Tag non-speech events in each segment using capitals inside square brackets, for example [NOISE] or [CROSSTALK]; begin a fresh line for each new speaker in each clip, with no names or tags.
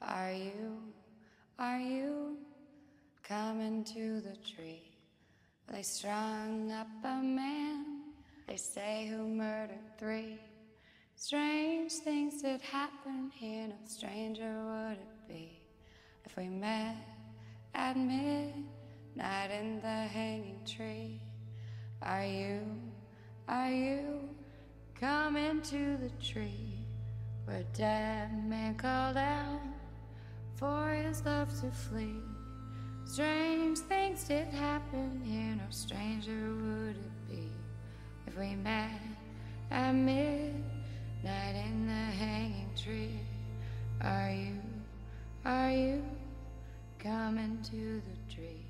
Are you, are you coming to the tree? They strung up a man, they say who murdered three. Strange things did happen here, no stranger would it be if we met at midnight in the hanging tree. Are you, are you coming to the tree where dead man called out for his love to flee? Strange things did happen here, no stranger would it be if we met at midnight in the hanging tree. Are you, are you coming to the tree?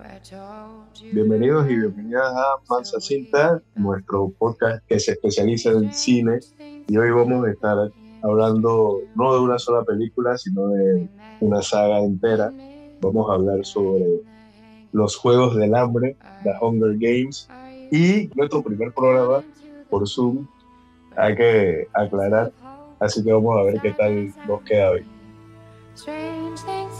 where I told you
Bienvenidos y bienvenidas a Mansa Cinta, nuestro podcast que se especializa en cine. Y hoy vamos a estar hablando no de una sola película, sino de una saga entera. Vamos a hablar sobre los Juegos del Hambre, The Hunger Games, y nuestro primer programa por Zoom. Hay que aclarar, así que vamos a ver qué tal nos queda hoy.
Strange things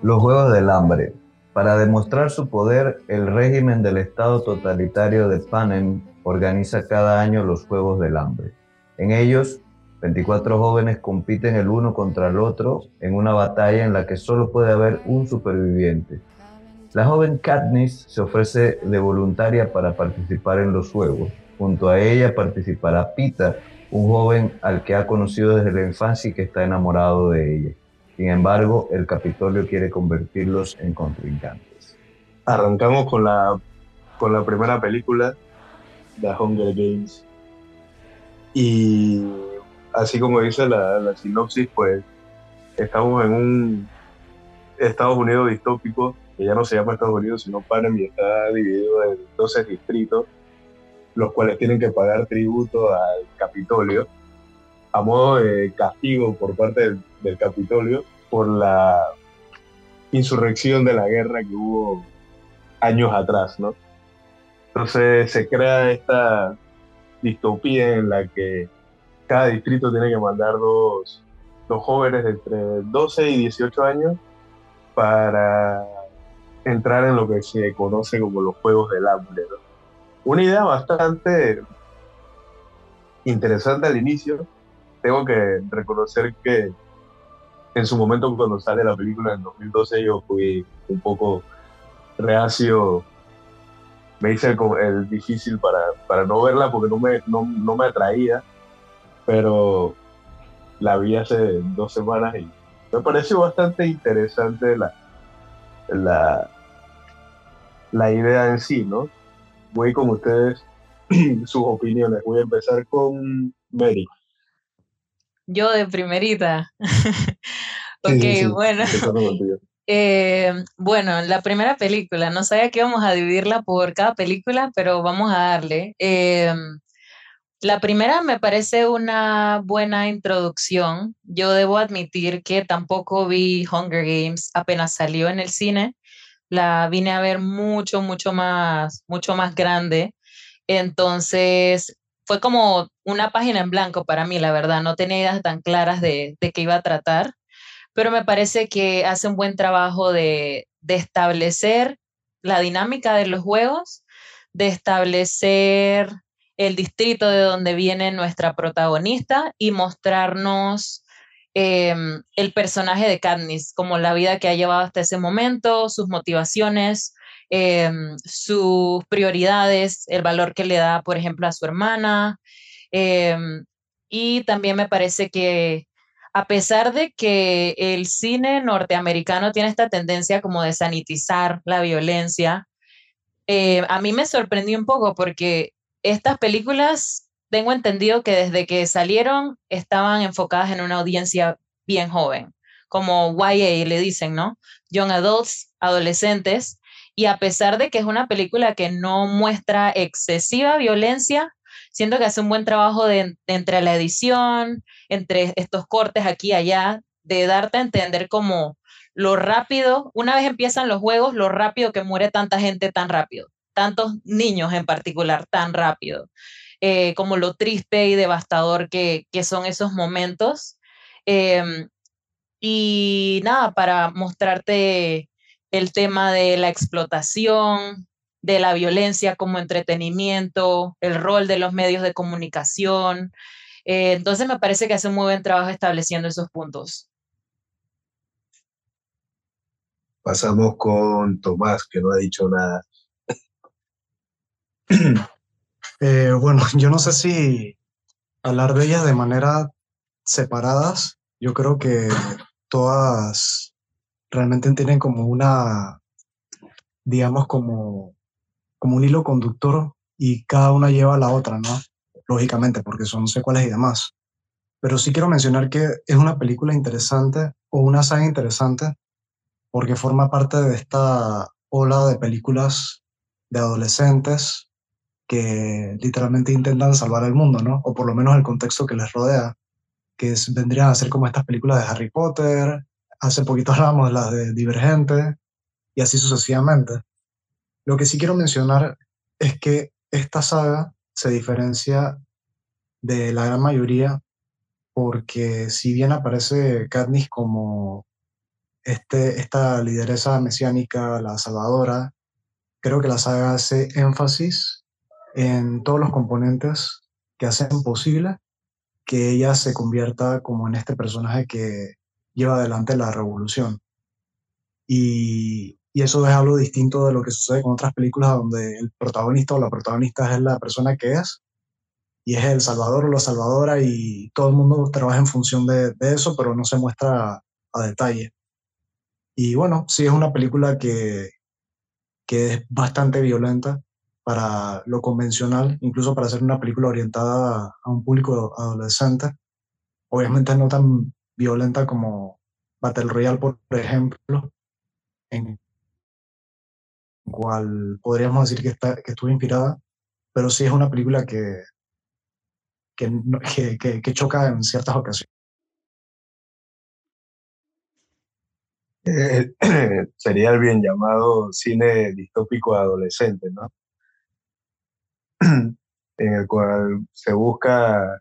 Los Juegos del Hambre. Para demostrar su poder, el régimen del Estado totalitario de Panem organiza cada año los Juegos del Hambre. En ellos, 24 jóvenes compiten el uno contra el otro en una batalla en la que solo puede haber un superviviente. La joven Katniss se ofrece de voluntaria para participar en los Juegos. Junto a ella participará Peter, un joven al que ha conocido desde la infancia y que está enamorado de ella. Sin embargo, el Capitolio quiere convertirlos en contrincantes.
Arrancamos con la, con la primera película, The Hunger Games. Y así como dice la, la sinopsis, pues estamos en un Estados Unidos distópico, que ya no se llama Estados Unidos, sino Panem y está dividido en 12 distritos, los cuales tienen que pagar tributo al Capitolio a modo de castigo por parte del, Capitolio por la insurrección de la guerra que hubo años atrás, ¿no? Entonces se crea esta distopía en la que cada distrito tiene que mandar dos, dos jóvenes de entre 12 y 18 años para entrar en lo que se conoce como los Juegos del Hambre. ¿no? Una idea bastante interesante al inicio. Tengo que reconocer que en su momento cuando sale la película en 2012 yo fui un poco reacio, me hice el, difícil para, para no verla porque no me, no, no me atraía, pero la vi hace dos semanas y me pareció bastante interesante la, la, la idea en sí, ¿no? Voy con ustedes [CLEARS THROAT] sus opiniones. Voy a empezar con Mary.
Yo de primerita. [LAUGHS] ok,
Sí, sí, sí,
bueno. [LAUGHS] Eh, bueno, la primera película, no sabía que íbamos a dividirla por cada película, pero vamos a darle. Eh, la primera me parece una buena introducción. Yo debo admitir que tampoco vi Hunger Games apenas salió en el cine. La vine a ver mucho, mucho más, mucho más grande. Entonces, fue como una página en blanco para mí, la verdad. No tenía ideas tan claras de, de qué iba a tratar pero me parece que hace un buen trabajo de, establecer la dinámica de los juegos, de establecer el distrito de donde viene nuestra protagonista y mostrarnos eh, el personaje de Katniss, como la vida que ha llevado hasta ese momento, sus motivaciones, eh, sus prioridades, el valor que le da, por ejemplo, a su hermana. Eh, y también me parece que a pesar de que el cine norteamericano tiene esta tendencia como de sanitizar la violencia, eh, a mí me sorprendió un poco porque estas películas, tengo entendido que desde que salieron estaban enfocadas en una audiencia bien joven, como YA le dicen, ¿no? Young Adults, adolescentes, y a pesar de que es una película que no muestra excesiva violencia, siento que hace un buen trabajo entre la edición, entre estos cortes aquí y allá, de darte a entender como lo rápido, una vez empiezan los juegos, lo rápido que muere tanta gente tan rápido, tantos niños en particular tan rápido, eh, como lo triste y devastador que, que son esos momentos. Em, y nada, para mostrarte el tema de la explotación, de la violencia como entretenimiento, el rol de los medios de comunicación. Eh, entonces me parece que hace un muy buen trabajo estableciendo esos puntos.
Pasamos con Tomás, que no ha dicho nada. [CLEARS THROAT]
Eh, bueno, [LAUGHS] yo no sé si hablar de ellas de manera separadas, yo creo que todas realmente tienen como una, digamos, como como un hilo conductor y cada una lleva a la otra, ¿no? Lógicamente, porque son secuelas y demás. Pero sí quiero mencionar que es una película interesante o una saga interesante porque forma parte de esta ola de películas de adolescentes que literalmente intentan salvar el mundo, ¿no? O por lo menos el contexto que les rodea, que vendrían a ser como estas películas de Harry Potter, hace poquito hablamos las de Divergente y así sucesivamente. Lo que sí quiero mencionar es que esta saga se diferencia de la gran mayoría porque si bien aparece Katniss como este, esta lideresa mesiánica, la salvadora, creo que la saga hace énfasis en todos los componentes que hacen posible que ella se convierta como en este personaje que lleva adelante la revolución. Y y eso es algo distinto de lo que sucede con otras películas donde el protagonista o la protagonista es la persona que es y es el salvador o la salvadora y todo el mundo trabaja en función de, eso, pero no se muestra a, detalle. Y bueno, sí es una película que, que es bastante violenta para lo convencional, incluso para ser una película orientada a un público adolescente. Obviamente no tan violenta como Battle Royale, por ejemplo, cual podríamos decir que, está, que estuvo inspirada, pero sí es una película que, que, [LAUGHS] que, choca en ciertas ocasiones.
Eh, [CLEARS THROAT] sería el bien llamado cine distópico adolescente, ¿no? [CLEARS THROAT] en el cual se busca,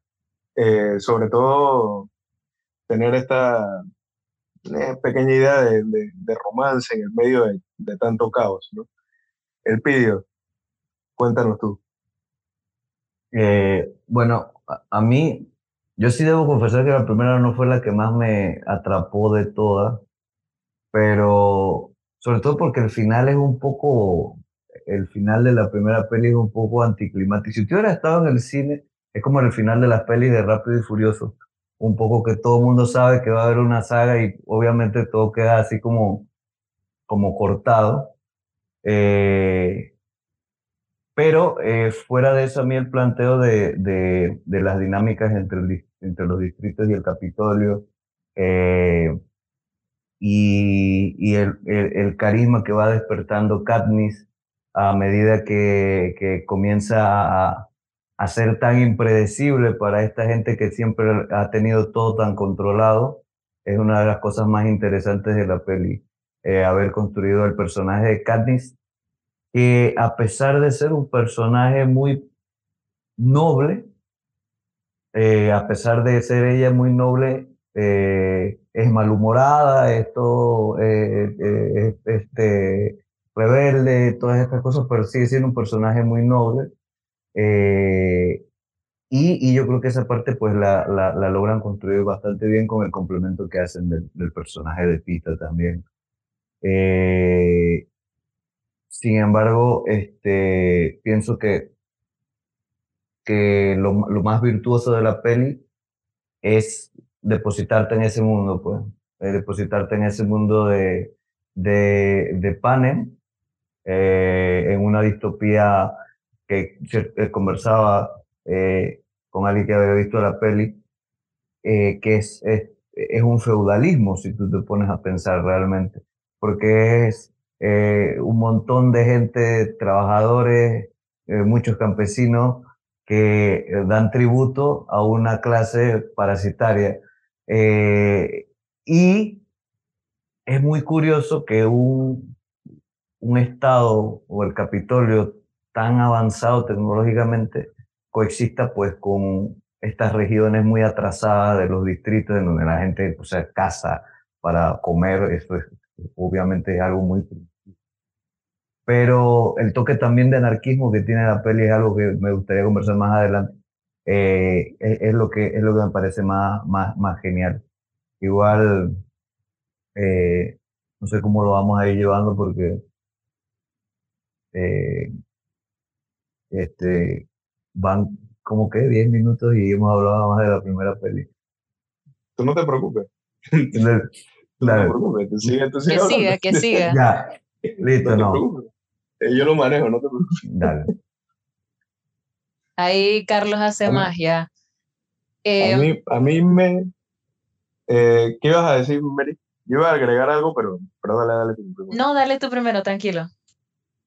eh, sobre todo, tener esta eh, pequeña idea de, de, romance en el medio de, de tanto caos, ¿no? El Pidio, cuéntanos tú.
Eh, bueno, a, mí, yo sí debo confesar que la primera no fue la que más me atrapó de todas, pero sobre todo porque el final es un poco, el final de la primera peli es un poco anticlimático. Si tú hubieras estado en el cine, es como el final de las pelis de Rápido y Furioso, un poco que todo el mundo sabe que va a haber una saga y obviamente todo queda así como, como cortado. Eh, pero eh, fuera de eso, a mí el planteo de, de, de las dinámicas entre, entre los distritos y el Capitolio eh, y, y el, el, carisma que va despertando Katniss a medida que, que comienza a, a, ser tan impredecible para esta gente que siempre ha tenido todo tan controlado, es una de las cosas más interesantes de la peli. Haber construido el personaje de Katniss que a pesar de ser un personaje muy noble, eh, a pesar de ser ella muy noble, eh, es malhumorada, esto, eh, este, rebelde, todas estas cosas, pero sigue siendo un personaje muy noble. Y, y, yo creo que esa parte pues la, la, la, logran construir bastante bien con el complemento que hacen del, del personaje de Pita también. Eh, sin embargo, este, pienso que, que lo, más virtuoso de la peli es depositarte en ese mundo, pues, eh, depositarte en ese mundo de, de, de Panem, eh, en una distopía que conversaba con alguien que había visto la peli, que es, es, es un feudalismo, si tú te pones a pensar realmente, porque es eh, un montón de gente, trabajadores, eh, muchos campesinos que eh, dan tributo a una clase parasitaria. Y es muy curioso que un, un estado o el Capitolio tan avanzado tecnológicamente coexista pues con estas regiones muy atrasadas de los distritos en donde la gente o sea, caza para comer, esto es obviamente algo muy pero el toque también de anarquismo que tiene la peli es algo que me gustaría conversar más adelante. Eh, es, lo que, es lo que me parece más, más, más genial. Igual, eh, no sé cómo lo vamos a ir llevando porque eh, este, van como que 10 minutos y hemos hablado más de la primera peli.
Tú no te preocupes. No te preocupes, tú sigue, tú
sigue que siga, que siga. [LAUGHS]
Ya, [LAUGHS] listo, no.
Eh, yo lo manejo, no te preocupes.
Dale.
Ahí Carlos hace magia.
a,
eh,
mí, a mí me... Eh, ¿Qué ibas a decir, Mary? Yo iba a agregar algo, pero, pero dale, dale tú
primero. No, dale tú primero, tranquilo.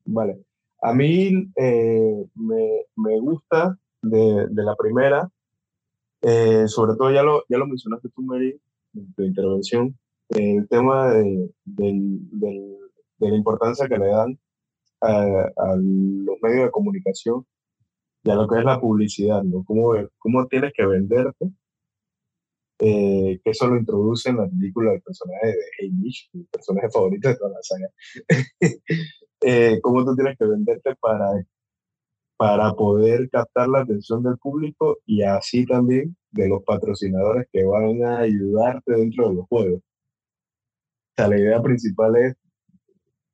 Vale. A mí me, me, gusta de, de la primera, sobre todo ya lo, ya lo mencionaste tú, Mary, en tu intervención, el tema de, de la importancia que le dan a, los medios de comunicación y a lo que es la publicidad, ¿no? Cómo, cómo tienes que venderte, eh, que eso lo introduce en la película del personaje de Hamish, mi personaje favorito de toda la saga. [LAUGHS] eh, cómo tú tienes que venderte para, para poder captar la atención del público y así también de los patrocinadores que van a ayudarte dentro de los juegos. Sea, la idea principal es,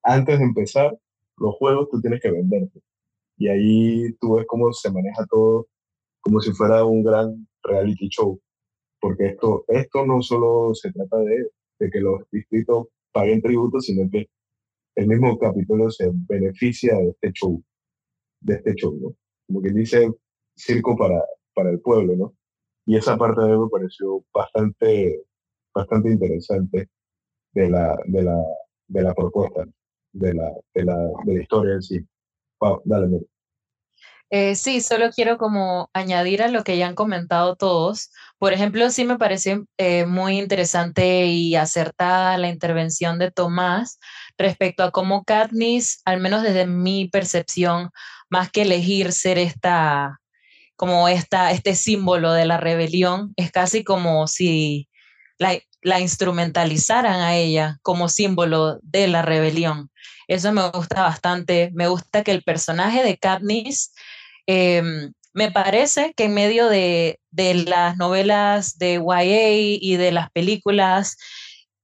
antes de empezar, los juegos tú tienes que venderte. Y ahí tú ves cómo se maneja todo como si fuera un gran reality show. Porque esto, esto no solo se trata de, de que los distritos paguen tributo, sino que el mismo capítulo se beneficia de este show, de este show, ¿no? Como que dice circo para, para el pueblo, ¿no? Y esa parte de mí me pareció bastante, bastante interesante de la, de la, de la propuesta de la, de la, de la historia en sí. dale,
eh, sí, solo quiero como añadir a lo que ya han comentado todos. Por ejemplo, sí me pareció eh, muy interesante y acertada la intervención de Tomás respecto a cómo Katniss, al menos desde mi percepción, más que elegir ser esta, como esta, este símbolo de la rebelión, es casi como si la, la instrumentalizaran a ella como símbolo de la rebelión. Eso me gusta bastante. Me gusta que el personaje de Katniss, em, me parece que en medio de, de las novelas de YA y de las películas,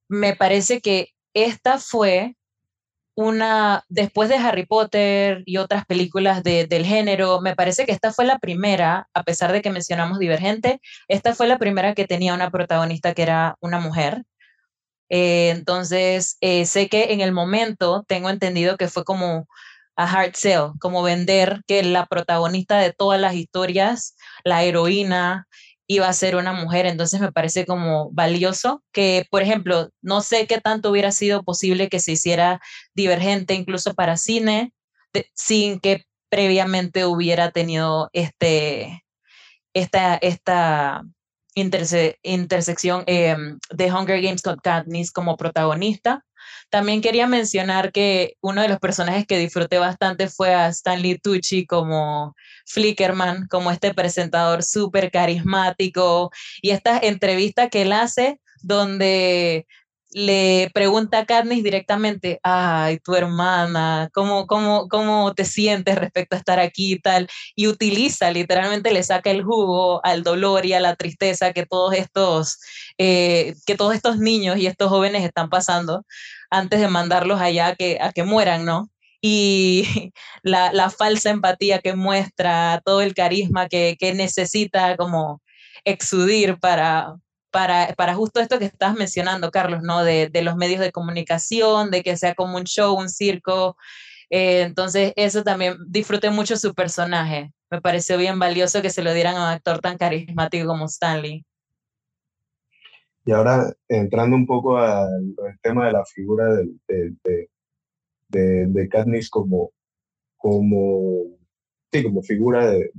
me parece que esta fue una, después de Harry Potter y otras películas de, del género, me parece que esta fue la primera, a pesar de que mencionamos Divergente, esta fue la primera que tenía una protagonista que era una mujer. Eh, entonces, eh, sé que en el momento tengo entendido que fue como a hard sell, como vender que la protagonista de todas las historias, la heroína, iba a ser una mujer. Entonces me parece como valioso que, por ejemplo, no sé qué tanto hubiera sido posible que se hiciera divergente incluso para cine, sin que previamente hubiera tenido este, esta, esta intersección em, de Hunger Games con Katniss como protagonista. También quería mencionar que uno de los personajes que disfruté bastante fue a Stanley Tucci como Flickerman, como este presentador súper carismático y esta entrevista que él hace donde le pregunta a Katniss directamente, ay, tu hermana, ¿cómo, cómo, cómo te sientes respecto a estar aquí y tal? Y utiliza, literalmente le saca el jugo al dolor y a la tristeza que todos estos, eh, que todos estos niños y estos jóvenes están pasando antes de mandarlos allá a que, a que mueran, ¿no? Y [LAUGHS] la, la falsa empatía que muestra, todo el carisma que, que necesita como exudir para, para, para justo esto que estás mencionando, Carlos, ¿no? De, de, los medios de comunicación, de que sea como un show, un circo. Eh, entonces, eso también, disfruté mucho su personaje. Me pareció bien valioso que se lo dieran a un actor tan carismático como Stanley.
Y ahora, entrando un poco al, tema de la figura de, de, de, de Katniss como, como, sí, como figura de,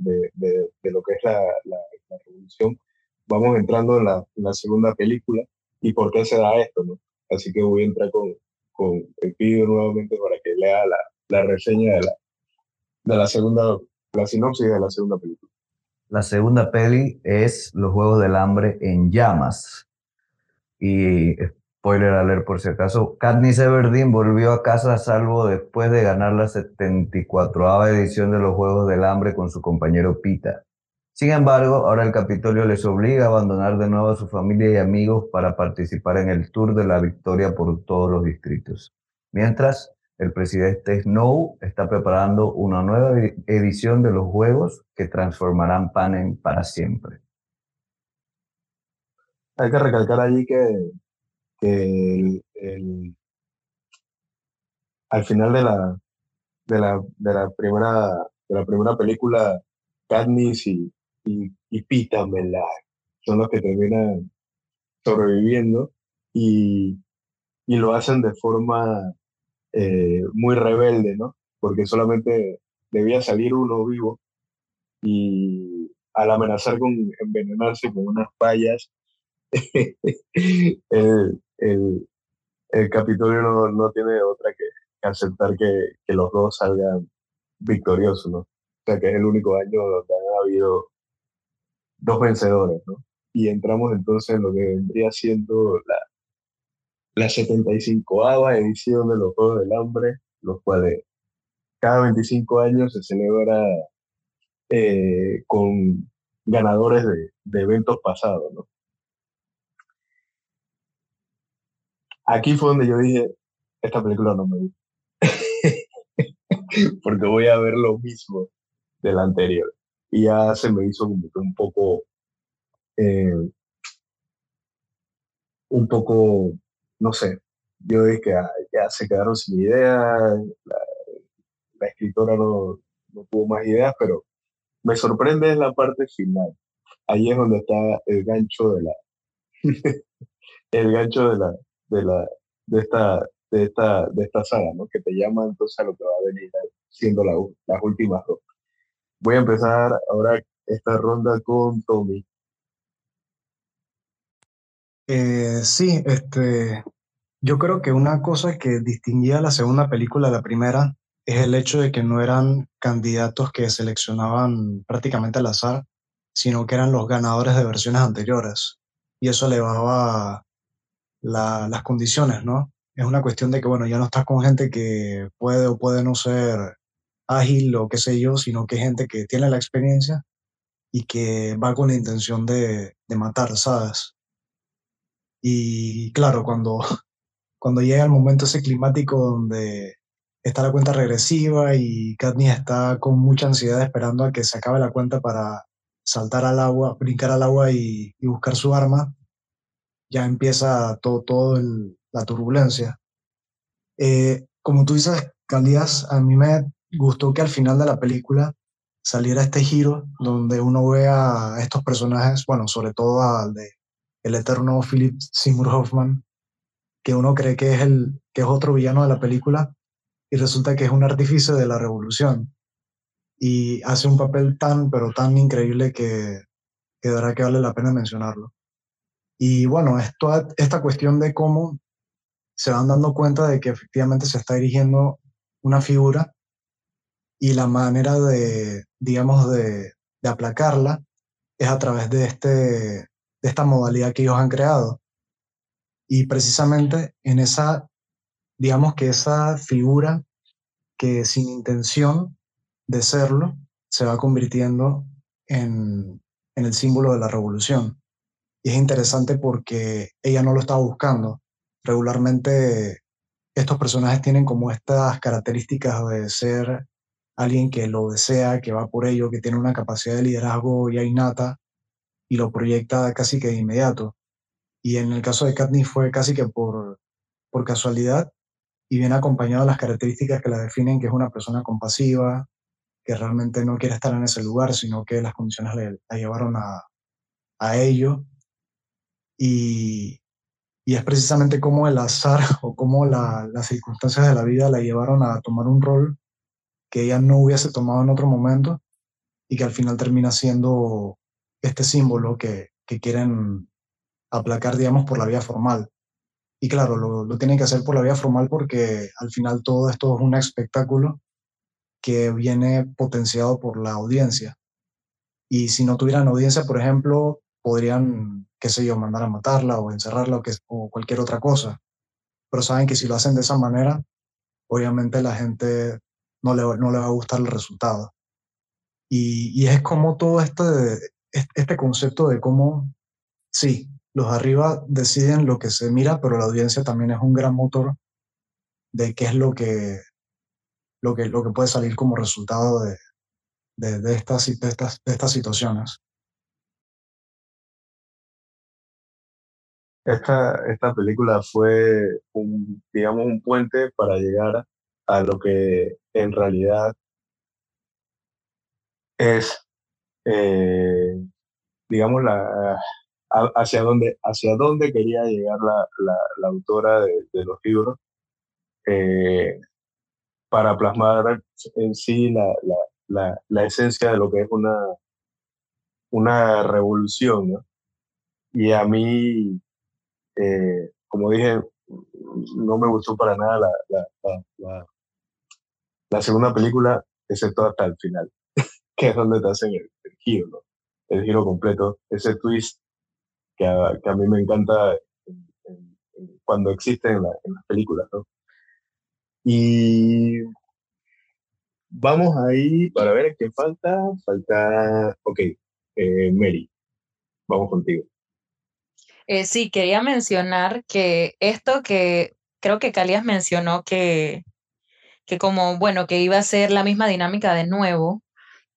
lo que es la, la, la revolución, vamos entrando en la, segunda película, y por qué se da esto, ¿no? Así que voy a entrar con, con el pido nuevamente para que lea la, la reseña de la, de la segunda, la sinopsis de la segunda película.
La segunda peli es Los Juegos del Hambre en llamas. Y spoiler alert por si acaso, Katniss Everdeen volvió a casa a salvo después de ganar la 74 edición de los Juegos del Hambre con su compañero Pita. Sin embargo, ahora el Capitolio les obliga a abandonar de nuevo a su familia y amigos para participar en el Tour de la Victoria por todos los distritos. Mientras, el presidente Snow está preparando una nueva edición de los Juegos que transformarán Panem para siempre.
Hay que recalcar allí que, al final de la, de la, de la primera de la primera película Katniss y, y, y Pita son los que terminan sobreviviendo y, y lo hacen de forma eh, muy rebelde, ¿no? Porque solamente debía salir uno vivo y al amenazar con envenenarse con unas payas, [LAUGHS] el, el, el, Capitolio no, no, tiene otra que, aceptar que, que, los dos salgan victoriosos, ¿no? O sea, que es el único año donde han habido dos vencedores, ¿no? Y entramos entonces en lo que vendría siendo la, la 75ava edición de los Juegos del Hambre, los cuales cada 25 años se celebra eh, con ganadores de, de, eventos pasados, ¿no? Aquí fue donde yo dije, esta película no me gusta. [LAUGHS] Porque voy a ver lo mismo de la anterior y ya se me hizo un poco, eh, un poco, no sé, yo dije que ah, ya se quedaron sin ideas, la, escritora no, tuvo más ideas, pero me sorprende en la parte final. Ahí es donde está el gancho de la, [LAUGHS] el gancho de la, de la, de esta, de esta, de esta saga, ¿no? Que te llama entonces a lo que va a venir siendo la, las últimas dos. Voy a empezar ahora esta ronda con Tommy.
Eh, sí, este, yo creo que una cosa que distinguía la segunda película de la primera es el hecho de que no eran candidatos que seleccionaban prácticamente al azar, sino que eran los ganadores de versiones anteriores. Y eso elevaba las condiciones, ¿no? Es una cuestión de que, bueno, ya no estás con gente que puede o puede no ser ágil o qué sé yo, sino que gente que tiene la experiencia y que va con la intención de, de matar, ¿sabes? Y claro, cuando, [LAUGHS] cuando llega el momento ese climático donde está la cuenta regresiva y Katniss está con mucha ansiedad esperando a que se acabe la cuenta para saltar al agua, brincar al agua y, buscar su arma, ya empieza todo, todo la turbulencia. Eh, como tú dices, Candías, a mí me gustó que al final de la película saliera este giro donde uno ve a estos personajes, bueno, sobre todo al de el eterno Philip Seymour Hoffman, que uno cree que es el que es otro villano de la película y resulta que es un artífice de la revolución y hace un papel tan pero tan increíble que quedará que vale la pena mencionarlo. Y bueno, es toda esta cuestión de cómo se van dando cuenta de que efectivamente se está dirigiendo una figura y la manera de, digamos, de, aplacarla es a través de, este, de esta modalidad que ellos han creado. Y precisamente en esa, digamos que esa figura que sin intención de serlo, se va convirtiendo en, en el símbolo de la revolución. Y es interesante porque ella no lo estaba buscando. Regularmente estos personajes tienen como estas características de ser alguien que lo desea, que va por ello, que tiene una capacidad de liderazgo ya innata y lo proyecta casi que de inmediato. Y en el caso de Katniss fue casi que por, por casualidad y viene acompañado de las características que la definen, que es una persona compasiva, que realmente no quiere estar en ese lugar, sino que las condiciones le, la llevaron a, a ello. Y, y es precisamente como el azar [LAUGHS] o como la, las circunstancias de la vida la llevaron a tomar un rol que ella no hubiese tomado en otro momento y que al final termina siendo este símbolo que, quieren aplacar, digamos, por la vía formal. Y claro, lo, lo tienen que hacer por la vía formal porque al final todo esto es un espectáculo que viene potenciado por la audiencia. Y si no tuvieran audiencia, por ejemplo, podrían, qué sé yo, mandar a matarla o encerrarla o, que, o cualquier otra cosa. Pero saben que si lo hacen de esa manera, obviamente la gente no le, no le va a gustar el resultado. Y, y es como todo este, este concepto de cómo, sí, los arriba deciden lo que se mira, pero la audiencia también es un gran motor de qué es lo que, lo que, lo que puede salir como resultado de, de, estas, estas, estas situaciones.
Esta, esta película fue un, digamos, un puente para llegar a lo que en realidad es, eh, digamos, la, hacia dónde, hacia dónde quería llegar la, la, autora de, los libros eh, para plasmar en sí la, la, esencia de lo que es una, una revolución. Y a mí, eh, como dije, no me gustó para nada la, la, segunda película, excepto hasta el final, [LAUGHS] que es donde te hacen el, giro, ¿no? el giro completo, ese twist que a, mí me encanta en, en, en, cuando existe la, en, las películas, ¿no? Y vamos ahí para ver qué falta. Falta, ok, eh, Mary, vamos contigo.
Eh, sí, quería mencionar que esto que creo que Calias mencionó que, como, bueno, que iba a ser la misma dinámica de nuevo,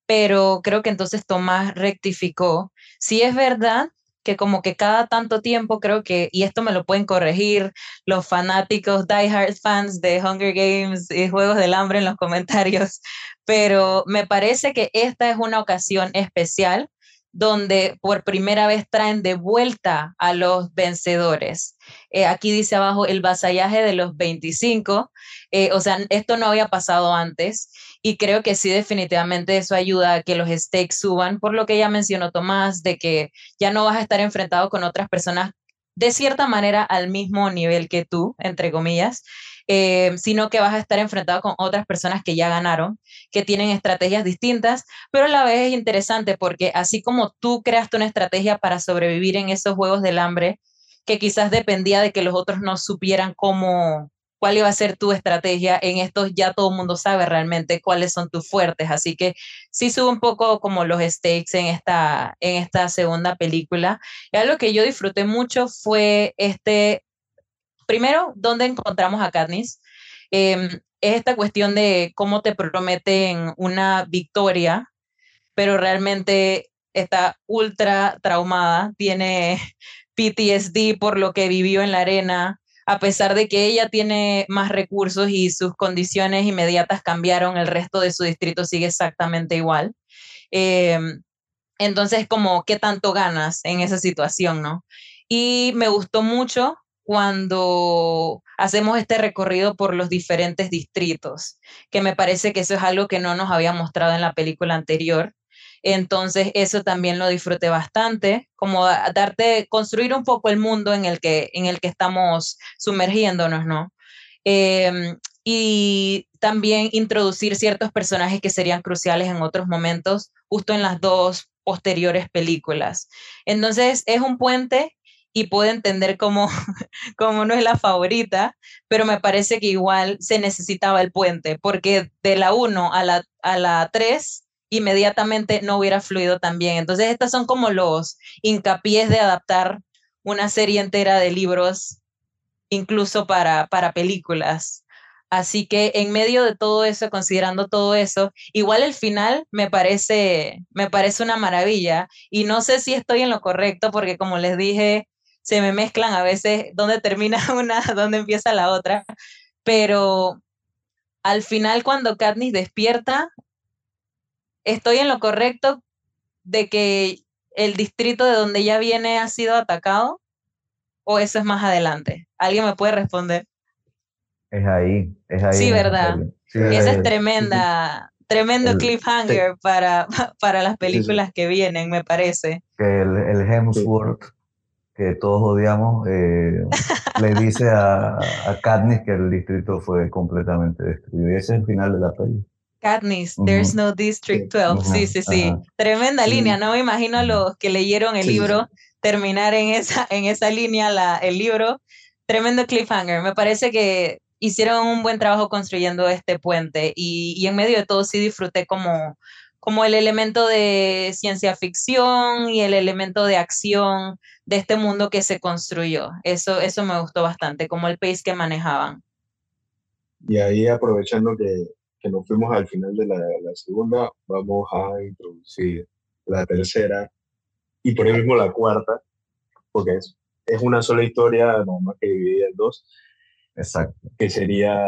pero creo que entonces Tomás rectificó. Sí es verdad que como que cada tanto tiempo creo que, y esto me lo pueden corregir los fanáticos, diehard fans de Hunger Games y Juegos del Hambre en los comentarios, pero me parece que esta es una ocasión especial donde por primera vez traen de vuelta a los vencedores. Eh, aquí dice abajo el vasallaje de los 25, eh, o sea, esto no había pasado antes y creo que sí, definitivamente eso ayuda a que los stakes suban, por lo que ya mencionó Tomás, de que ya no vas a estar enfrentado con otras personas de cierta manera al mismo nivel que tú, entre comillas, eh, sino que vas a estar enfrentado con otras personas que ya ganaron, que tienen estrategias distintas, pero a la vez es interesante porque así como tú creaste una estrategia para sobrevivir en esos juegos del hambre, que quizás dependía de que los otros no supieran cómo, cuál iba a ser tu estrategia. En estos ya todo el mundo sabe realmente cuáles son tus fuertes, así que sí sube un poco como los stakes en esta, en esta segunda película. Y algo que yo disfruté mucho fue este primero, ¿dónde encontramos a Katniss? Eh, es esta cuestión de cómo te prometen una victoria, pero realmente está ultra traumada, tiene PTSD por lo que vivió en la arena, a pesar de que ella tiene más recursos y sus condiciones inmediatas cambiaron, el resto de su distrito sigue exactamente igual. Eh, entonces, como, ¿qué tanto ganas en esa situación, no? Y me gustó mucho cuando hacemos este recorrido por los diferentes distritos, que me parece que eso es algo que no nos había mostrado en la película anterior. Entonces, eso también lo disfruté bastante, como darte, construir un poco el mundo en el que, en el que estamos sumergiéndonos, ¿no? Eh, y también introducir ciertos personajes que serían cruciales en otros momentos, justo en las dos posteriores películas. Entonces, es un puente y puedo entender cómo, [LAUGHS] cómo no es la favorita, pero me parece que igual se necesitaba el puente, porque de la 1 a la, a la 3 inmediatamente no hubiera fluido tan bien. Entonces, estas son como los hincapiés de adaptar una serie entera de libros, incluso para, para películas. Así que en medio de todo eso, considerando todo eso, igual el final me parece, me parece una maravilla. Y no sé si estoy en lo correcto, porque como les dije, se me mezclan a veces dónde termina [LAUGHS] una, dónde empieza la otra, pero al final cuando Katniss despierta, estoy en lo correcto de que el distrito de donde ella viene ha sido atacado o eso es más adelante. ¿Alguien me puede responder?
Es ahí, es ahí.
Sí, ¿verdad? Sí, Esa es tremenda, tremendo el, cliffhanger sí. para, [LAUGHS] para las películas sí, que vienen, me parece.
Que el, el Hemsworth que todos odiamos, eh, le dice a, a Katniss que el distrito fue completamente destruido. Y ese es el final de la peli.
Katniss, there's no District 12. Sí, sí, sí. Tremenda línea, no me imagino a los que leyeron el libro terminar en esa, en esa línea la, el libro. Tremendo cliffhanger. Me parece que hicieron un buen trabajo construyendo este puente y, y en medio de todo sí disfruté como, como el elemento de ciencia ficción y el elemento de acción de este mundo que se construyó. Eso, eso me gustó bastante, como el pace que manejaban.
Y ahí aprovechando que, que nos fuimos al final de la, la, segunda, vamos a introducir la tercera y por ahí mismo la cuarta, porque es, es una sola historia, nada más que dividida en dos.
Exacto.
Que sería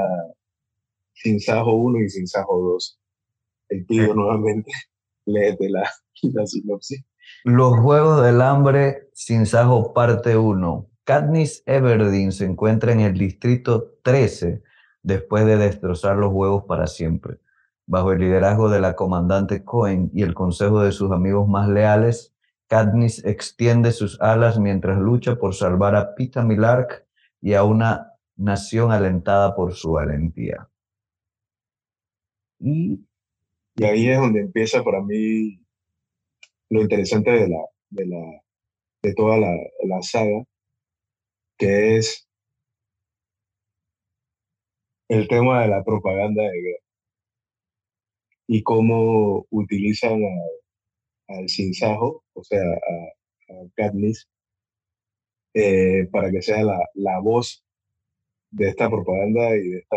Sin Sajo 1 y Sin Sajo 2. El pido nuevamente, léete la, la sinopsis.
Los Juegos del Hambre, Sin Sajo, parte 1. Katniss Everdeen se encuentra en el distrito 13 después de destrozar los huevos para siempre. Bajo el liderazgo de la comandante Cohen y el consejo de sus amigos más leales, Katniss extiende sus alas mientras lucha por salvar a Pita Milark y a una nación alentada por su valentía.
Y, y ahí es donde empieza para mí lo interesante de, la, de, la, de toda la, saga, que es el tema de la propaganda de guerra y cómo utilizan al sinsajo, o sea, a, a Katniss, eh, para que sea la, la, voz de esta propaganda y de esta,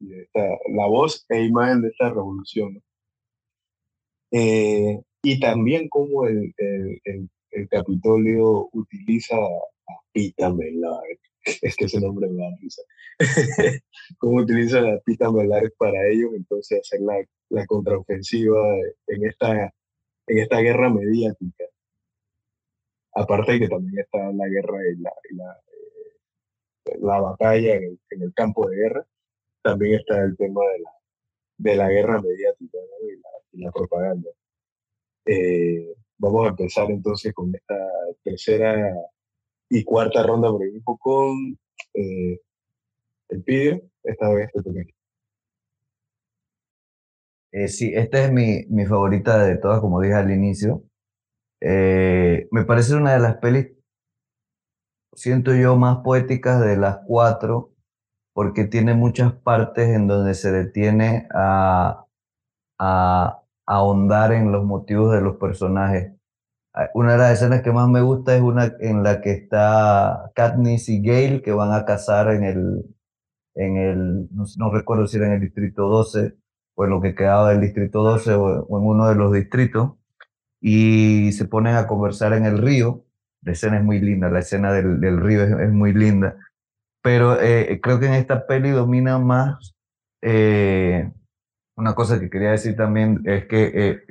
de esta, la voz e imagen de esta revolución. Eh, y también cómo el, el, el, el, Capitolio utiliza a Pita Melark, [LAUGHS] es que ese nombre me da risa, [LAUGHS] cómo utiliza a Pita Melark para ellos, entonces hacer la, la contraofensiva en esta, en esta guerra mediática. Aparte de que también está la guerra y la, y la, eh, la batalla en en el, campo de guerra, también está el tema de la, de la guerra mediática la, propaganda. Eh, vamos a empezar entonces con esta tercera y cuarta ronda por equipo con eh, el PIDE. Esta vez te toca.
Eh, sí, esta es mi, mi, favorita de todas, como dije al inicio. Me parece una de las pelis, siento yo, más poéticas de las cuatro, porque tiene muchas partes en donde se detiene a, a ahondar en los motivos de los personajes. Una de las escenas que más me gusta es una en la que está Katniss y Gale que van a cazar en el, en el no, no recuerdo si era en el distrito 12 o en lo que quedaba del distrito 12 o, en uno de los distritos y se ponen a conversar en el río. La escena es muy linda, la escena del, río es, es, muy linda, pero eh, creo que en esta peli domina más eh, una cosa que quería decir también es que eh,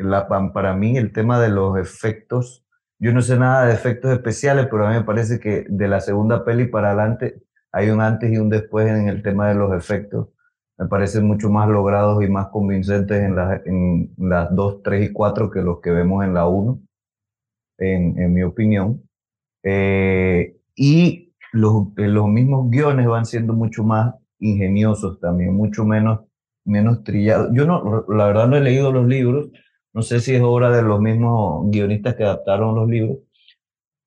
para mí el tema de los efectos, yo no sé nada de efectos especiales, pero a mí me parece que de la segunda peli para adelante hay un antes y un después en el tema de los efectos. Me parecen mucho más logrados y más convincentes en, la, en las 2, 3 y 4 que los que vemos en la 1, en, mi opinión. Eh, y los, los mismos guiones van siendo mucho más ingeniosos también, mucho menos menos trillado. Yo no, la verdad no he leído los libros, no sé si es obra de los mismos guionistas que adaptaron los libros,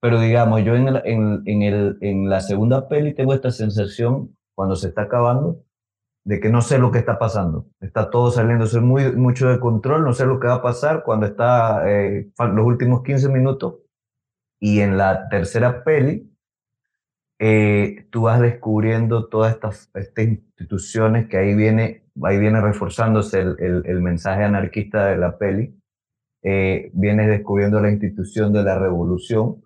pero digamos, yo en, en, en, el, en la segunda peli tengo esta sensación, cuando se está acabando, de que no sé lo que está pasando. Está todo saliendo, soy muy, mucho de control, no sé lo que va a pasar cuando está eh, los últimos 15 minutos. Y en la tercera peli, eh, tú vas descubriendo todas estas, estas instituciones que ahí viene ahí viene reforzándose el, el, el mensaje anarquista de la peli, eh, descubriendo la institución de la revolución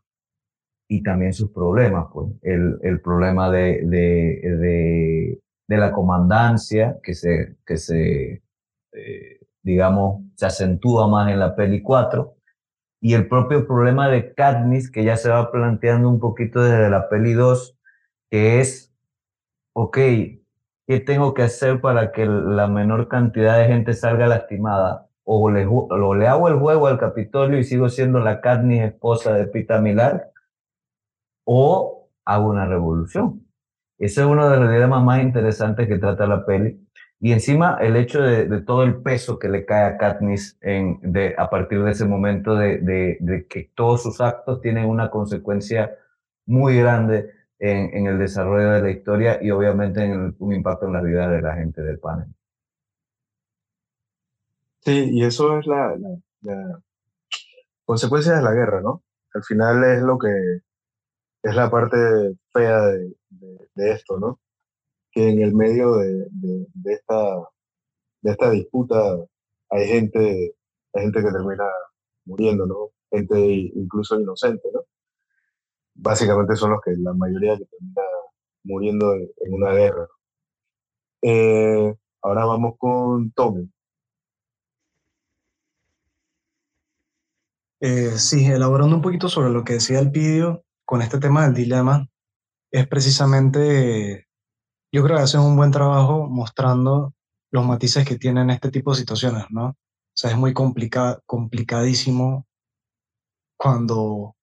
y también sus problemas, pues, el, el problema de, de, de, de, la comandancia que se, que se eh, digamos, se acentúa más en la peli 4, y el propio problema de Katniss, que ya se va planteando un poquito desde la peli 2, que es, ok, ¿qué tengo que hacer para que la menor cantidad de gente salga lastimada? O le, o le hago el juego al Capitolio y sigo siendo la Katniss esposa de Pita Milar, o hago una revolución. Ese es uno de los dilemas más interesantes que trata la peli. Y encima el hecho de, todo el peso que le cae a Katniss en, de, a partir de ese momento de, de, que todos sus actos tienen una consecuencia muy grande en, en el desarrollo de la historia y obviamente en un impacto en la vida de la gente del panel.
Sí, y eso es la, consecuencia de la guerra, ¿no? Al final es lo que es la parte fea de, de esto, ¿no? Que en el medio de, de, esta, de esta disputa hay gente, hay gente que termina muriendo, ¿no? Gente incluso inocente, ¿no? Básicamente son los que la mayoría que termina muriendo en, una guerra. Eh, ahora vamos con Tommy.
Eh, sí, elaborando un poquito sobre lo que decía el Pidio con este tema del dilema, es precisamente, yo creo que hacen un buen trabajo mostrando los matices que tienen este tipo de situaciones, ¿no? O sea, es muy complicadísimo cuando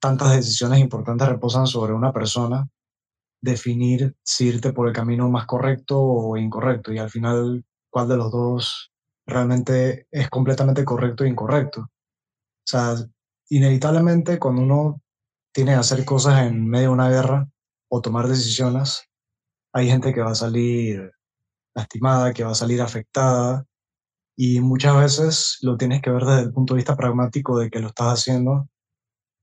tantas decisiones importantes reposan sobre una persona, definir si irte por el camino más correcto o incorrecto, y al final, cuál de los dos realmente es completamente correcto e incorrecto. O sea, inevitablemente cuando uno tiene que hacer cosas en medio de una guerra o tomar decisiones, hay gente que va a salir lastimada, que va a salir afectada, y muchas veces lo tienes que ver desde el punto de vista pragmático de que lo estás haciendo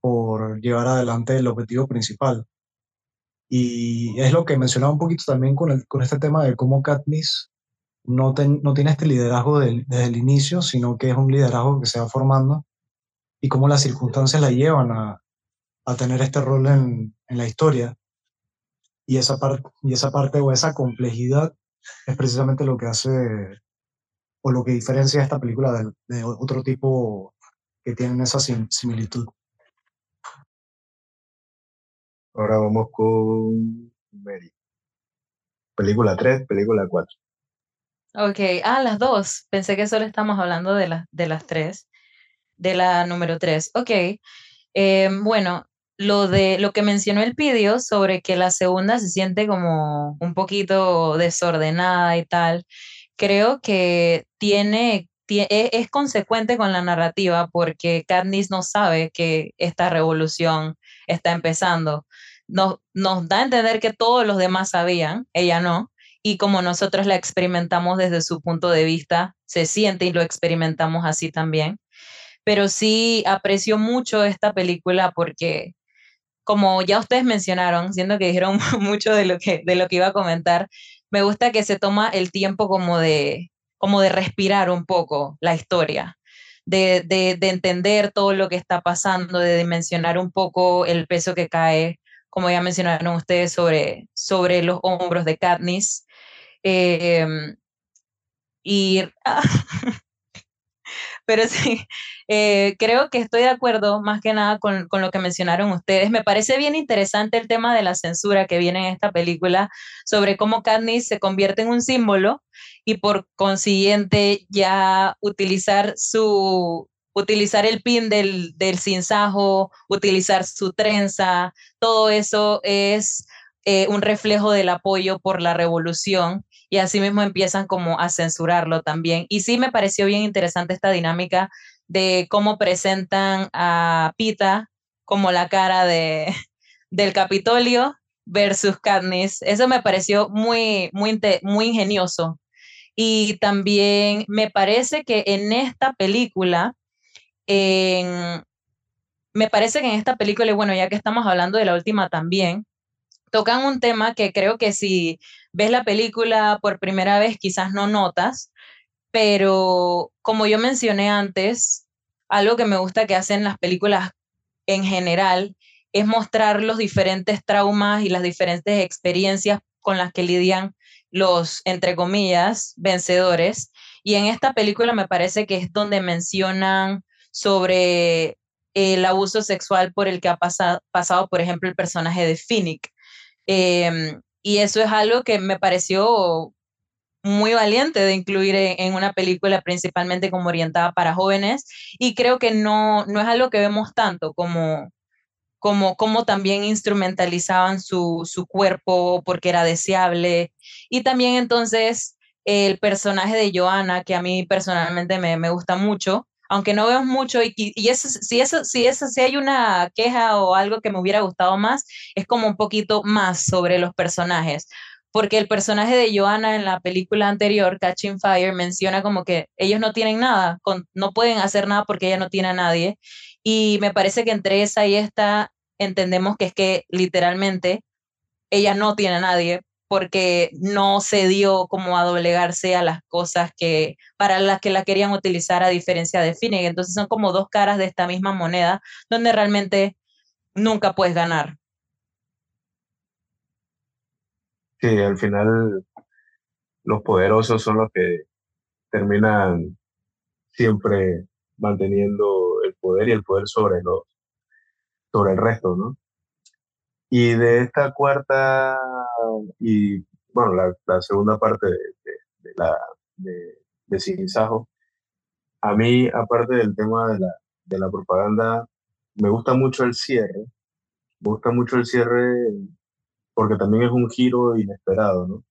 por llevar adelante el objetivo principal. Y es lo que mencionaba un poquito también con, el, con este tema de cómo Katniss no, no tiene este liderazgo desde el inicio, sino que es un liderazgo que se va formando y cómo las circunstancias la llevan a, a tener este rol en, en la historia. Y esa, parte y esa parte o esa complejidad es precisamente lo que hace o lo que diferencia esta película de, de otro tipo que tienen esa similitud.
Ahora vamos con Mary. Película 3, película 4.
Ok, ah, las dos. Pensé que solo estamos hablando de, la, de las tres, de la número 3. Ok, eh, bueno, lo de lo que mencionó el Pidio sobre que la segunda se siente como un poquito desordenada y tal, creo que tiene, e, es, consecuente con la narrativa porque Katniss no sabe que esta revolución está empezando. Nos, nos da a entender que todos los demás sabían, ella no, y como nosotros la experimentamos desde su punto de vista, se siente y lo experimentamos así también. Pero sí aprecio mucho esta película porque como ya ustedes mencionaron, siendo que dijeron [LAUGHS] mucho de lo que, de lo que iba a comentar, me gusta que se toma el tiempo como de, como de respirar un poco la historia, de, de, de entender todo lo que está pasando, de dimensionar un poco el peso que cae, como ya mencionaron ustedes, sobre, sobre los hombros de Katniss. Em, y [LAUGHS] Pero sí, eh, creo que estoy de acuerdo más que nada con, con, lo que mencionaron ustedes. Me parece bien interesante el tema de la censura que viene en esta película sobre cómo Katniss se convierte en un símbolo y por consiguiente ya utilizar su utilizar el pin del, del cinzajo, utilizar su trenza, todo eso es eh, un reflejo del apoyo por la revolución y así mismo empiezan como a censurarlo también. Y sí me pareció bien interesante esta dinámica de cómo presentan a Pita como la cara de, [LAUGHS] del Capitolio versus Katniss. Eso me pareció muy, muy, muy ingenioso. Y también me parece que en esta película, me parece que en esta película, y bueno, ya que estamos hablando de la última también, tocan un tema que creo que si ves la película por primera vez quizás no notas, pero como yo mencioné antes, algo que me gusta que hacen las películas en general es mostrar los diferentes traumas y las diferentes experiencias con las que lidian los, entre comillas, vencedores. Y en esta película me parece que es donde mencionan sobre el abuso sexual por el que ha pasado, pasado por ejemplo, el personaje de Finnick. Em, y eso es algo que me pareció muy valiente de incluir en, una película principalmente como orientada para jóvenes y creo que no, no es algo que vemos tanto como, como, como también instrumentalizaban su, su cuerpo porque era deseable. Y también entonces el personaje de Joana, que a mí personalmente me, me gusta mucho, aunque no vemos mucho, y, y eso, si, eso, si, eso, si hay una queja o algo que me hubiera gustado más, es como un poquito más sobre los personajes, porque el personaje de Joanna en la película anterior, Catching Fire, menciona como que ellos no tienen nada, con, no pueden hacer nada porque ella no tiene a nadie, y me parece que entre esa y esta entendemos que es que literalmente ella no tiene a nadie porque no se dio como a doblegarse a las cosas que para las que la querían utilizar a diferencia de Finnegan. Entonces son como dos caras de esta misma moneda donde realmente nunca puedes ganar.
Sí, al final los poderosos son los que terminan siempre manteniendo el poder y el poder sobre los sobre el resto, ¿no? Y de esta cuarta y, bueno, la, segunda parte de, la, de, de a mí, aparte del tema de la, de la propaganda, me gusta mucho el cierre. Me gusta mucho el cierre porque también es un giro inesperado, ¿no?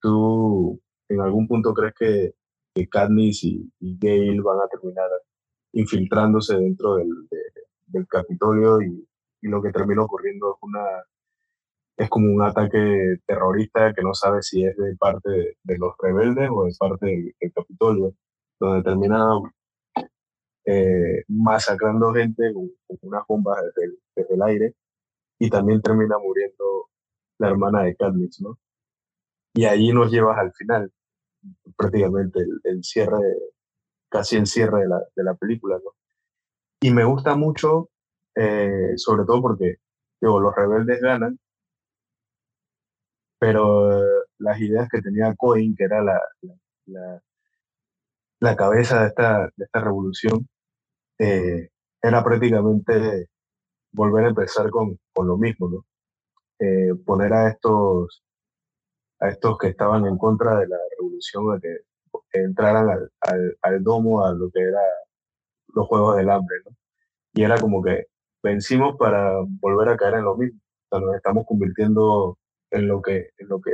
¿Tú en algún punto crees que, que Katniss y, y Gale van a terminar infiltrándose dentro del, del Capitolio y, y lo que termina ocurriendo es una es como un ataque terrorista que no sabe si es de parte de, los rebeldes o de parte del, Capitolio, donde termina eh, masacrando gente con, unas bombas desde el, aire y también termina muriendo la hermana de Katniss, ¿no? Y allí nos llevas al final, prácticamente el, cierre, casi el cierre de la, de la película, ¿no? Y me gusta mucho eh, sobre todo porque digo, los rebeldes ganan, pero las ideas que tenía Cohen, que era la, la, la cabeza de esta, de esta revolución, eh, era prácticamente volver a empezar con, con lo mismo, ¿no? Eh, poner a estos, a estos que estaban en contra de la revolución a que, entraran al, al, al, domo a lo que era los Juegos del Hambre, ¿no? Y era como que vencimos para volver a caer en lo mismo. O sea, nos estamos convirtiendo en lo que, en lo que,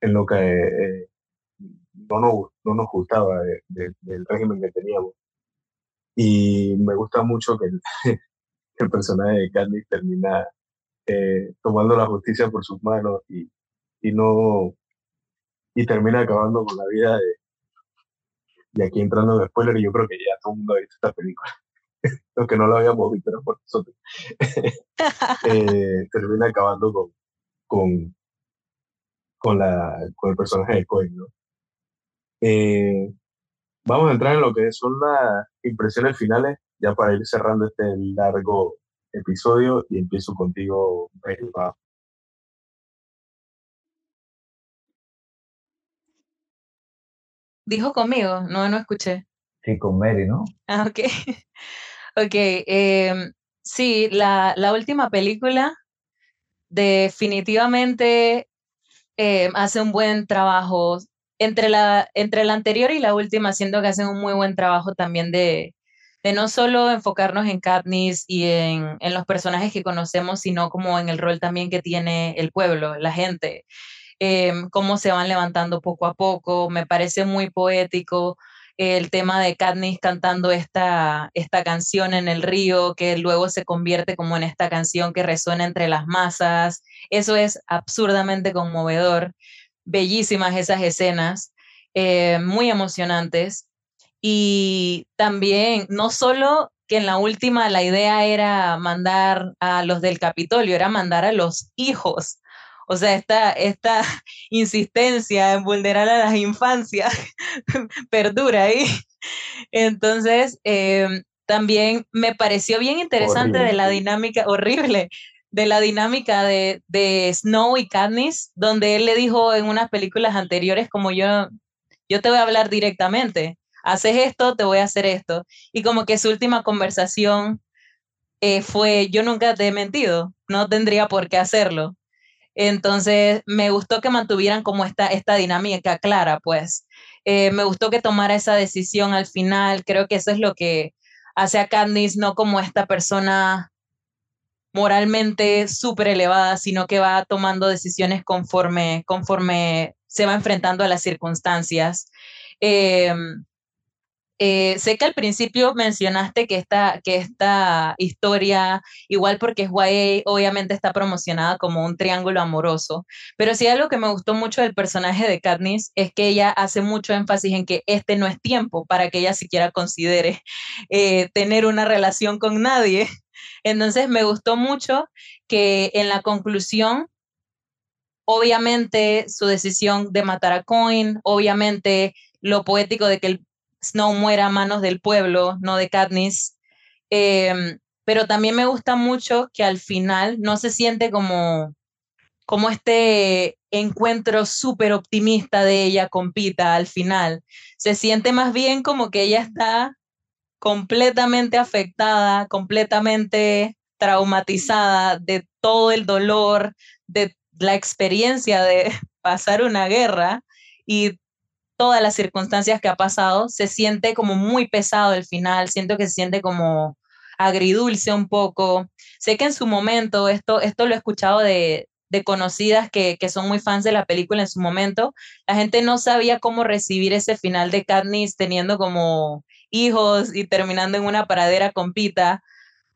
en lo que eh, no, nos, no nos gustaba del régimen que teníamos. Y me gusta mucho que el, [LAUGHS] personaje de Candice termina eh, tomando la justicia por sus manos y, y no y termina acabando con la vida de y aquí entrando en spoiler yo creo que ya todo el mundo ha visto esta película [LAUGHS] los que no lo habíamos visto por nosotros, [LAUGHS] eh, termina acabando con, con, con, la, con el personaje de Cohen, ¿no? Eh, vamos a entrar en lo que son las impresiones finales, ya para ir cerrando este largo episodio y empiezo contigo,
Dijo conmigo, no, no escuché.
Sí, con Mary, ¿no?
Ah, ok. [LAUGHS] Ok, em, sí, la, la, última película definitivamente em, hace un buen trabajo. Entre la, entre la anterior y la última, siento que hacen un muy buen trabajo también de, de no solo enfocarnos en Katniss y en, en, los personajes que conocemos, sino como en el rol también que tiene el pueblo, la gente, em, cómo se van levantando poco a poco. Me parece muy poético el tema de Katniss cantando esta, esta canción en el río, que luego se convierte como en esta canción que resuena entre las masas. Eso es absurdamente conmovedor. Bellísimas esas escenas, eh, muy emocionantes. Y también, no solo que en la última la idea era mandar a los del Capitolio, era mandar a los hijos o sea, esta, esta [LAUGHS] insistencia en vulnerar a las infancias [LAUGHS] perdura ahí. Entonces, em, también me pareció bien interesante de la dinámica, horrible, de la dinámica de, de, Snow y Katniss, donde él le dijo en unas películas anteriores como yo, yo te voy a hablar directamente, haces esto, te voy a hacer esto. Y como que su última conversación eh, fue, yo nunca te he mentido, no tendría por qué hacerlo. Entonces, me gustó que mantuvieran como esta, esta dinámica clara, pues. Eh, me gustó que tomara esa decisión al final. Creo que eso es lo que hace a Candice no como esta persona moralmente súper elevada, sino que va tomando decisiones conforme, conforme se va enfrentando a las circunstancias. Em, eh, sé que al principio mencionaste que esta, que esta historia, igual porque es YA, obviamente está promocionada como un triángulo amoroso, pero sí algo que me gustó mucho del personaje de Katniss es que ella hace mucho énfasis en que este no es tiempo para que ella siquiera considere eh, tener una relación con nadie. Entonces me gustó mucho que en la conclusión obviamente su decisión de matar a Coin, obviamente lo poético de que el Snow muera a manos del pueblo, no de Katniss. Em, pero también me gusta mucho que al final no se siente como, como este encuentro súper optimista de ella con Pita al final. Se siente más bien como que ella está completamente afectada, completamente traumatizada de todo el dolor, de la experiencia de [LAUGHS] pasar una guerra y todas las circunstancias que ha pasado, se siente como muy pesado el final, siento que se siente como agridulce un poco. Sé que en su momento, esto, esto lo he escuchado de, de conocidas que, que, son muy fans de la película en su momento, la gente no sabía cómo recibir ese final de Katniss teniendo como hijos y terminando en una paradera con Pita,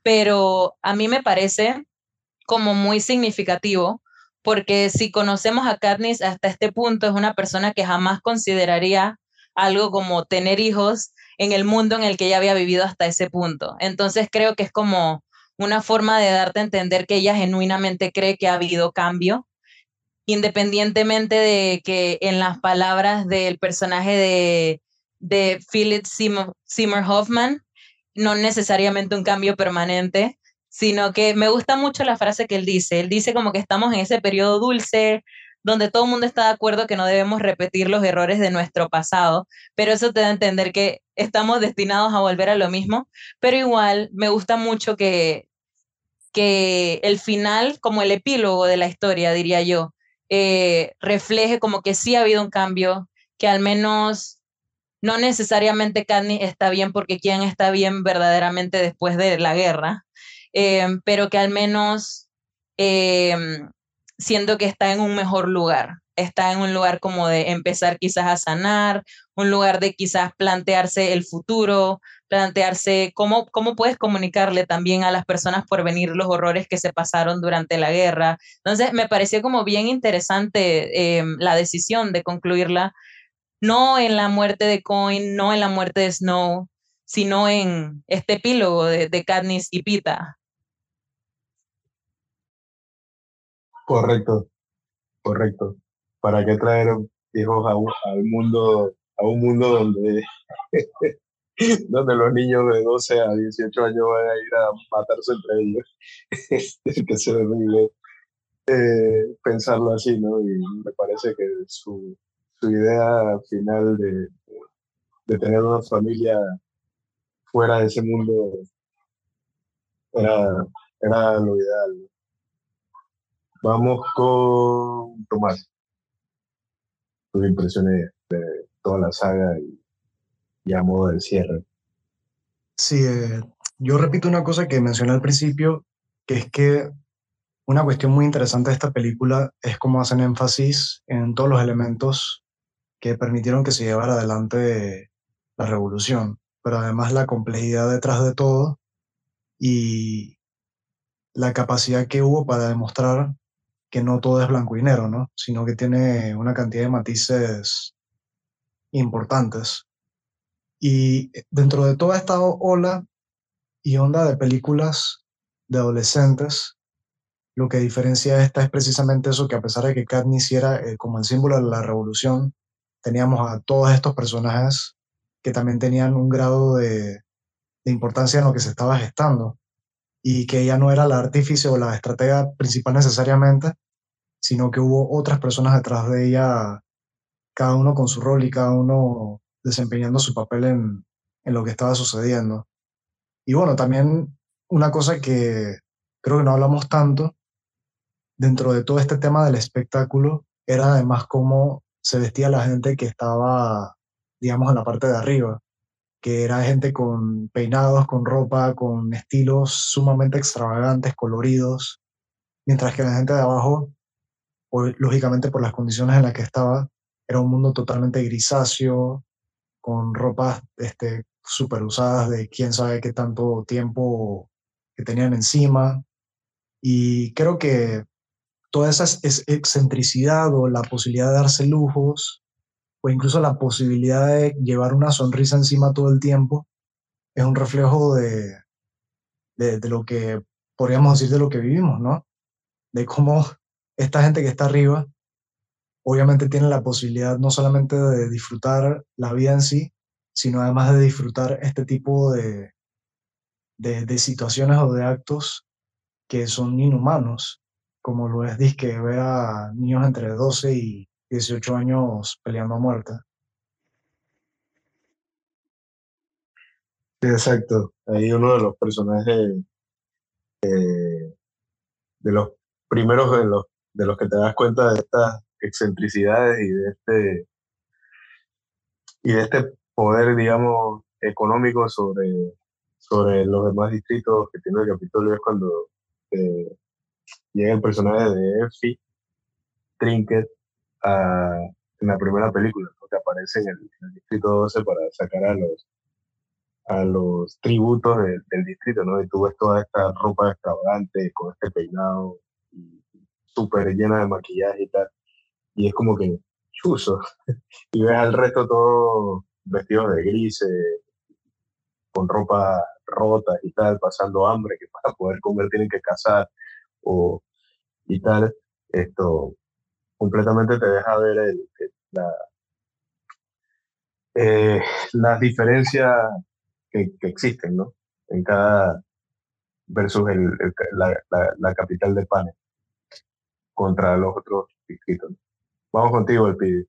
pero a mí me parece como muy significativo porque si conocemos a Katniss hasta este punto, es una persona que jamás consideraría algo como tener hijos en el mundo en el que ella había vivido hasta ese punto. Entonces creo que es como una forma de darte a entender que ella genuinamente cree que ha habido cambio, independientemente de que en las palabras del personaje de, de Philip Seymour Hoffman, no necesariamente un cambio permanente, sino que me gusta mucho la frase que él dice. Él dice como que estamos en ese periodo dulce donde todo el mundo está de acuerdo que no debemos repetir los errores de nuestro pasado, pero eso te da a entender que estamos destinados a volver a lo mismo, pero igual me gusta mucho que, que el final, como el epílogo de la historia, diría yo, eh, refleje como que sí ha habido un cambio, que al menos no necesariamente Katniss está bien porque quién está bien verdaderamente después de la guerra, Em, pero que al menos em, siento que está en un mejor lugar, está en un lugar como de empezar quizás a sanar, un lugar de quizás plantearse el futuro, plantearse cómo, cómo puedes comunicarle también a las personas por venir los horrores que se pasaron durante la guerra. Entonces, me pareció como bien interesante em, la decisión de concluirla, no en la muerte de Coin, no en la muerte de Snow, sino en este epílogo de, de Katniss y Pita.
Correcto, correcto. ¿Para qué traer hijos a un, al mundo, a un mundo donde, [LAUGHS] donde los niños de 12 a 18 años van a ir a matarse entre ellos? [LAUGHS] que se horrible eh, pensarlo así, ¿no? Y me parece que su, su idea final de, de tener una familia fuera de ese mundo era, era lo ideal. Vamos con Tomás. Tus impresiones de toda la saga y, a modo de cierre.
Sí, eh, yo repito una cosa que mencioné al principio, que es que una cuestión muy interesante de esta película es cómo hacen énfasis en todos los elementos que permitieron que se llevara adelante la revolución, pero además la complejidad detrás de todo y la capacidad que hubo para demostrar que no todo es blanco y negro, ¿no? Sino que tiene una cantidad de matices importantes. Y dentro de toda esta ola y onda de películas de adolescentes, lo que diferencia esta es precisamente eso, que a pesar de que Katniss era eh, como el símbolo de la revolución, teníamos a todos estos personajes que también tenían un grado de, de importancia en lo que se estaba gestando y que ella no era la artífice o la estratega principal necesariamente, sino que hubo otras personas detrás de ella, cada uno con su rol y cada uno desempeñando su papel en, en lo que estaba sucediendo. Y bueno, también una cosa que creo que no hablamos tanto dentro de todo este tema del espectáculo era además cómo se vestía la gente que estaba, digamos, en la parte de arriba, que era gente con peinados, con ropa, con estilos sumamente extravagantes, coloridos, mientras que la gente de abajo, lógicamente por las condiciones en las que estaba, era un mundo totalmente grisáceo, con ropas este, súper usadas de quién sabe qué tanto tiempo que tenían encima. Y creo que toda esa excentricidad o la posibilidad de darse lujos, o incluso la posibilidad de llevar una sonrisa encima todo el tiempo, es un reflejo de, de, de lo que podríamos decir de lo que vivimos, ¿no? De cómo esta gente que está arriba obviamente tiene la posibilidad no solamente de disfrutar la vida en sí, sino además de disfrutar este tipo de, de, situaciones o de actos que son inhumanos, como lo es disque ver a niños entre 12 y 18 años peleando a muerte.
Sí, exacto. Ahí uno de los personajes eh, de los primeros de los, de los que te das cuenta de estas excentricidades y de este y de este poder, digamos, económico sobre, sobre los demás distritos que tiene el Capitolio es cuando eh, llega el personaje de Effie Trinket en la primera película, que aparece en el, distrito 12 para sacar a los a los tributos del distrito, ¿no? Y tú ves toda esta ropa extravagante con este peinado súper llena de maquillaje y tal y es como que chuzo. [LAUGHS] y ves al resto todo vestidos de gris, con ropa rota y tal, pasando hambre, que para poder comer tienen que cazar o, y tal. Esto completamente te deja ver la, eh, las diferencias que, existen, ¿no? En cada versus el, la, la, capital de Pane contra los otros distritos. Vamos contigo, el pibe.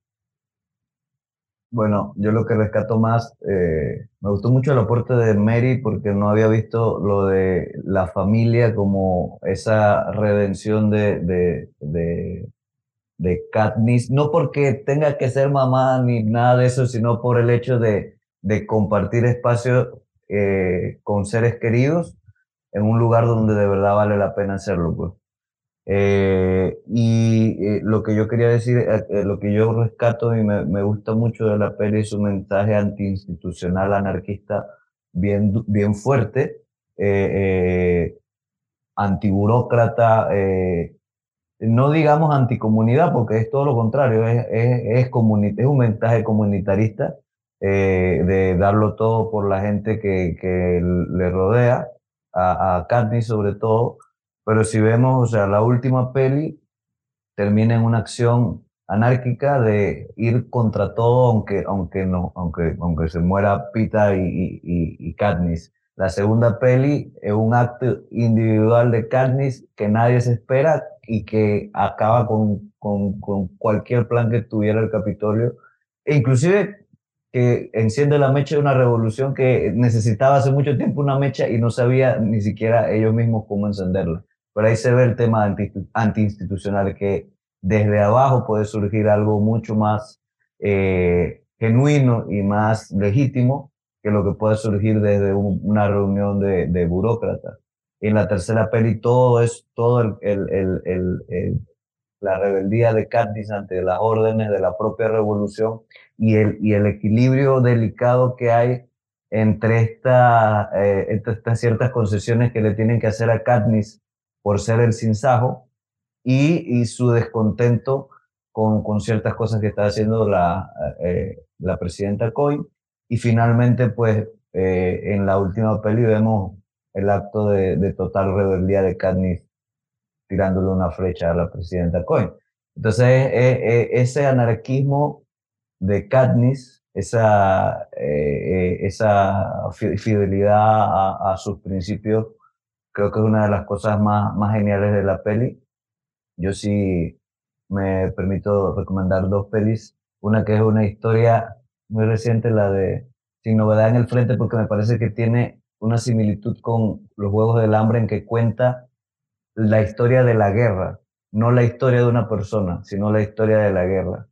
Bueno, yo lo que rescato más, eh, me gustó mucho el aporte de Mary porque no había visto lo de la familia como esa redención de, de, de, de Katniss, no porque tenga que ser mamá ni nada de eso, sino por el hecho de, de compartir espacio eh, con seres queridos en un lugar donde de verdad vale la pena hacerlo. Pues. Eh, y eh, lo que yo quería decir, eh, lo que yo rescato y me, me, gusta mucho de la peli es un mensaje antiinstitucional anarquista bien, bien fuerte, antiburócrata, no digamos anticomunidad, porque es todo lo contrario, es, es, es, es un mensaje comunitarista de darlo todo por la gente que, que le rodea, a, a Katniss sobre todo, pero si vemos, o sea, la última peli termina en una acción anárquica de ir contra todo, aunque, aunque, no, aunque, aunque se muera Pita y, y, y Katniss. La segunda peli es un acto individual de Katniss que nadie se espera y que acaba con, con, con cualquier plan que tuviera el Capitolio. E inclusive que enciende la mecha de una revolución que necesitaba hace mucho tiempo una mecha y no sabía ni siquiera ellos mismos cómo encenderla. Pero ahí se ve el tema antiinstitucional, que desde abajo puede surgir algo mucho más eh, genuino y más legítimo que lo que puede surgir desde una reunión de, de, burócratas. En la tercera peli todo es todo el, el, el, la rebeldía de Katniss ante las órdenes de la propia revolución y el, y el equilibrio delicado que hay entre, esta, eh, entre estas ciertas concesiones que le tienen que hacer a Katniss por ser el sinsajo y, y su descontento con, con, ciertas cosas que está haciendo la, eh, la presidenta Coy. Y finalmente, pues, eh, en la última peli vemos el acto de, de total rebeldía de Katniss tirándole una flecha a la presidenta Coy. Entonces, eh, ese anarquismo de Katniss, esa, esa fidelidad a, a sus principios, creo que es una de las cosas más, más geniales de la peli. Yo sí me permito recomendar dos pelis. Una que es una historia muy reciente, la de Sin Novedad en el Frente, porque me parece que tiene una similitud con Los Juegos del Hambre en que cuenta la historia de la guerra, no la historia de una persona, sino la historia de la guerra.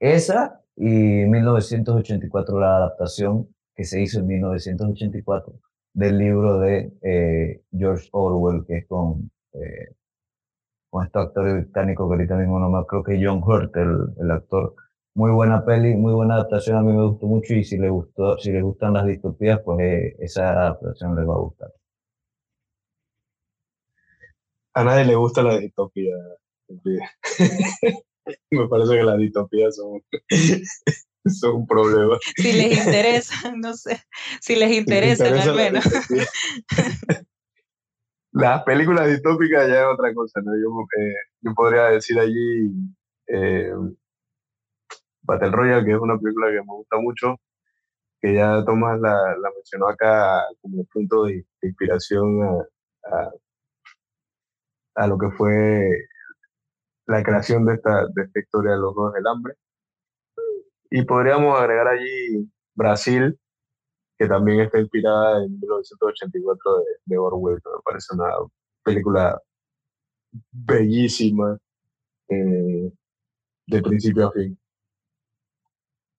Esa y 1984, la adaptación, que se hizo en 1984 del libro de eh, George Orwell, que es con, eh, con este actor británico que ahorita mismo no me creo que John Hurt, el, el, actor. Muy buena peli, muy buena adaptación, a mí me gustó mucho y si les, gustó, si les gustan las distopías, pues eh, esa adaptación les va a gustar.
A nadie le gusta la distopía. [LAUGHS] me parece que las distopías son son un problema.
Si les [LAUGHS] interesa, no sé, si les interesa, al menos.
Las [LAUGHS] películas distópicas ya es otra cosa, ¿no? Yo, eh, yo podría decir allí eh, Battle Royale, que es una película que me gusta mucho, que ya Tomás la, la mencionó acá como punto de, inspiración a, a, a, lo que fue la creación de esta, de esta historia de los dos del hambre. Y podríamos agregar allí Brasil, que también está inspirada en 1984 de, de Orwell, me parece una película bellísima eh, de principio a fin.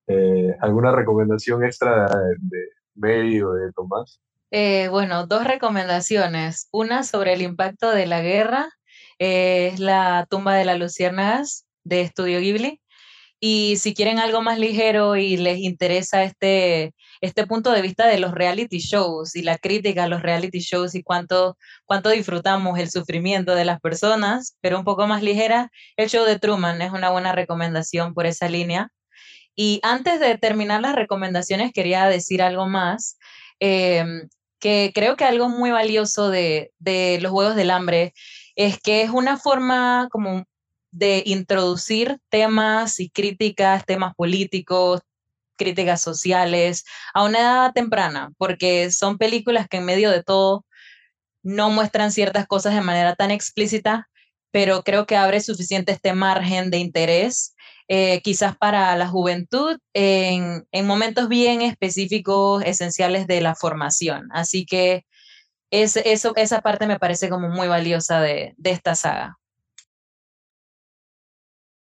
Eh, ¿Alguna recomendación extra de medio de Tomás?
Eh, bueno, dos recomendaciones. Una sobre el impacto de la guerra, es La tumba de las luciérnagas de Estudio Ghibli. Y si quieren algo más ligero y les interesa este, este punto de vista de los reality shows y la crítica a los reality shows y cuánto, cuánto disfrutamos el sufrimiento de las personas, pero un poco más ligera, el show de Truman es una buena recomendación por esa línea. Y antes de terminar las recomendaciones, quería decir algo más, em, que creo que algo muy valioso de, de los Juegos del Hambre es que es una forma como de introducir temas y críticas, temas políticos, críticas sociales a una edad temprana, porque son películas que en medio de todo no muestran ciertas cosas de manera tan explícita, pero creo que abre suficiente este margen de interés, eh, quizás para la juventud, en, momentos bien específicos, esenciales de la formación. Así que es, esa parte me parece como muy valiosa de esta saga.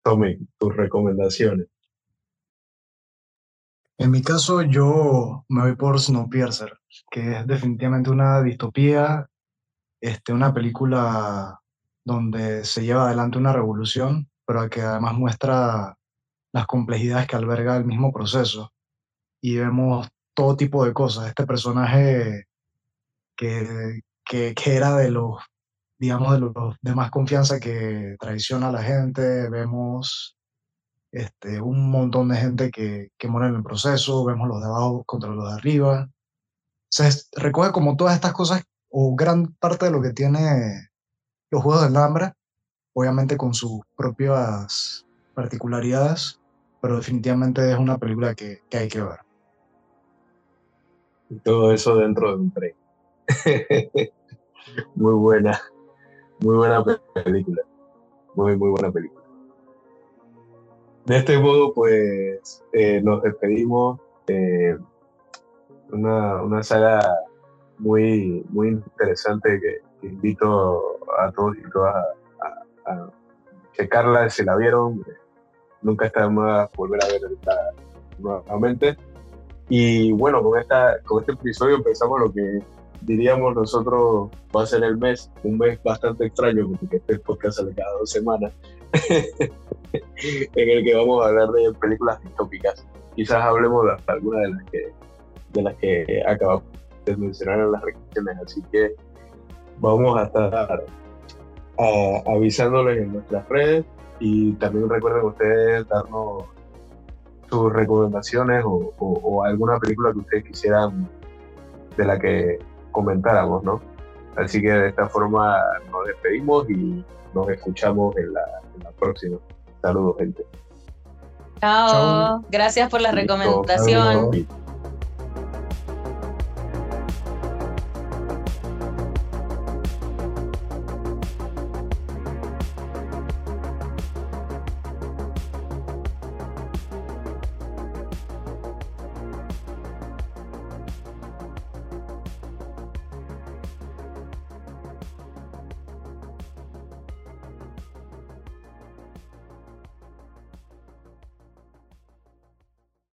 Tommy, tus recomendaciones.
En mi caso, yo me voy por Snowpiercer, que es definitivamente una distopía, este, una película donde se lleva adelante una revolución, pero que además muestra las complejidades que alberga el mismo proceso. Y vemos todo tipo de cosas. Este personaje que, que, que era de los digamos, de los de más confianza que traiciona a la gente, vemos este, un montón de gente que, que muere en el proceso, vemos los de abajo contra los de arriba. Se recoge como todas estas cosas, o gran parte de lo que tiene los Juegos del Hambre, obviamente con sus propias particularidades, pero definitivamente es una película que, que hay que ver.
Y todo eso dentro de un tren. [LAUGHS] Muy buena. Muy buena película. Muy, muy buena película. De este modo, pues eh, nos despedimos. Una, una, saga muy, muy interesante que, invito a todos y todas a, checarla si la vieron. Nunca está más volver a verla nuevamente. Y bueno, con, esta, con este episodio empezamos lo que diríamos nosotros, va a ser el mes, un mes bastante extraño, porque este podcast sale cada dos semanas, [LAUGHS] en el que vamos a hablar de películas distópicas. Quizás hablemos de algunas de las que, de las que acabamos de mencionar en las reacciones, así que vamos a estar avisándoles en nuestras redes y también recuerden ustedes darnos sus recomendaciones o, o alguna película que ustedes quisieran de la que comentáramos, ¿no? Así que de esta forma nos despedimos y nos escuchamos en la, próxima. Saludos, gente.
Chao. Gracias por la recomendación.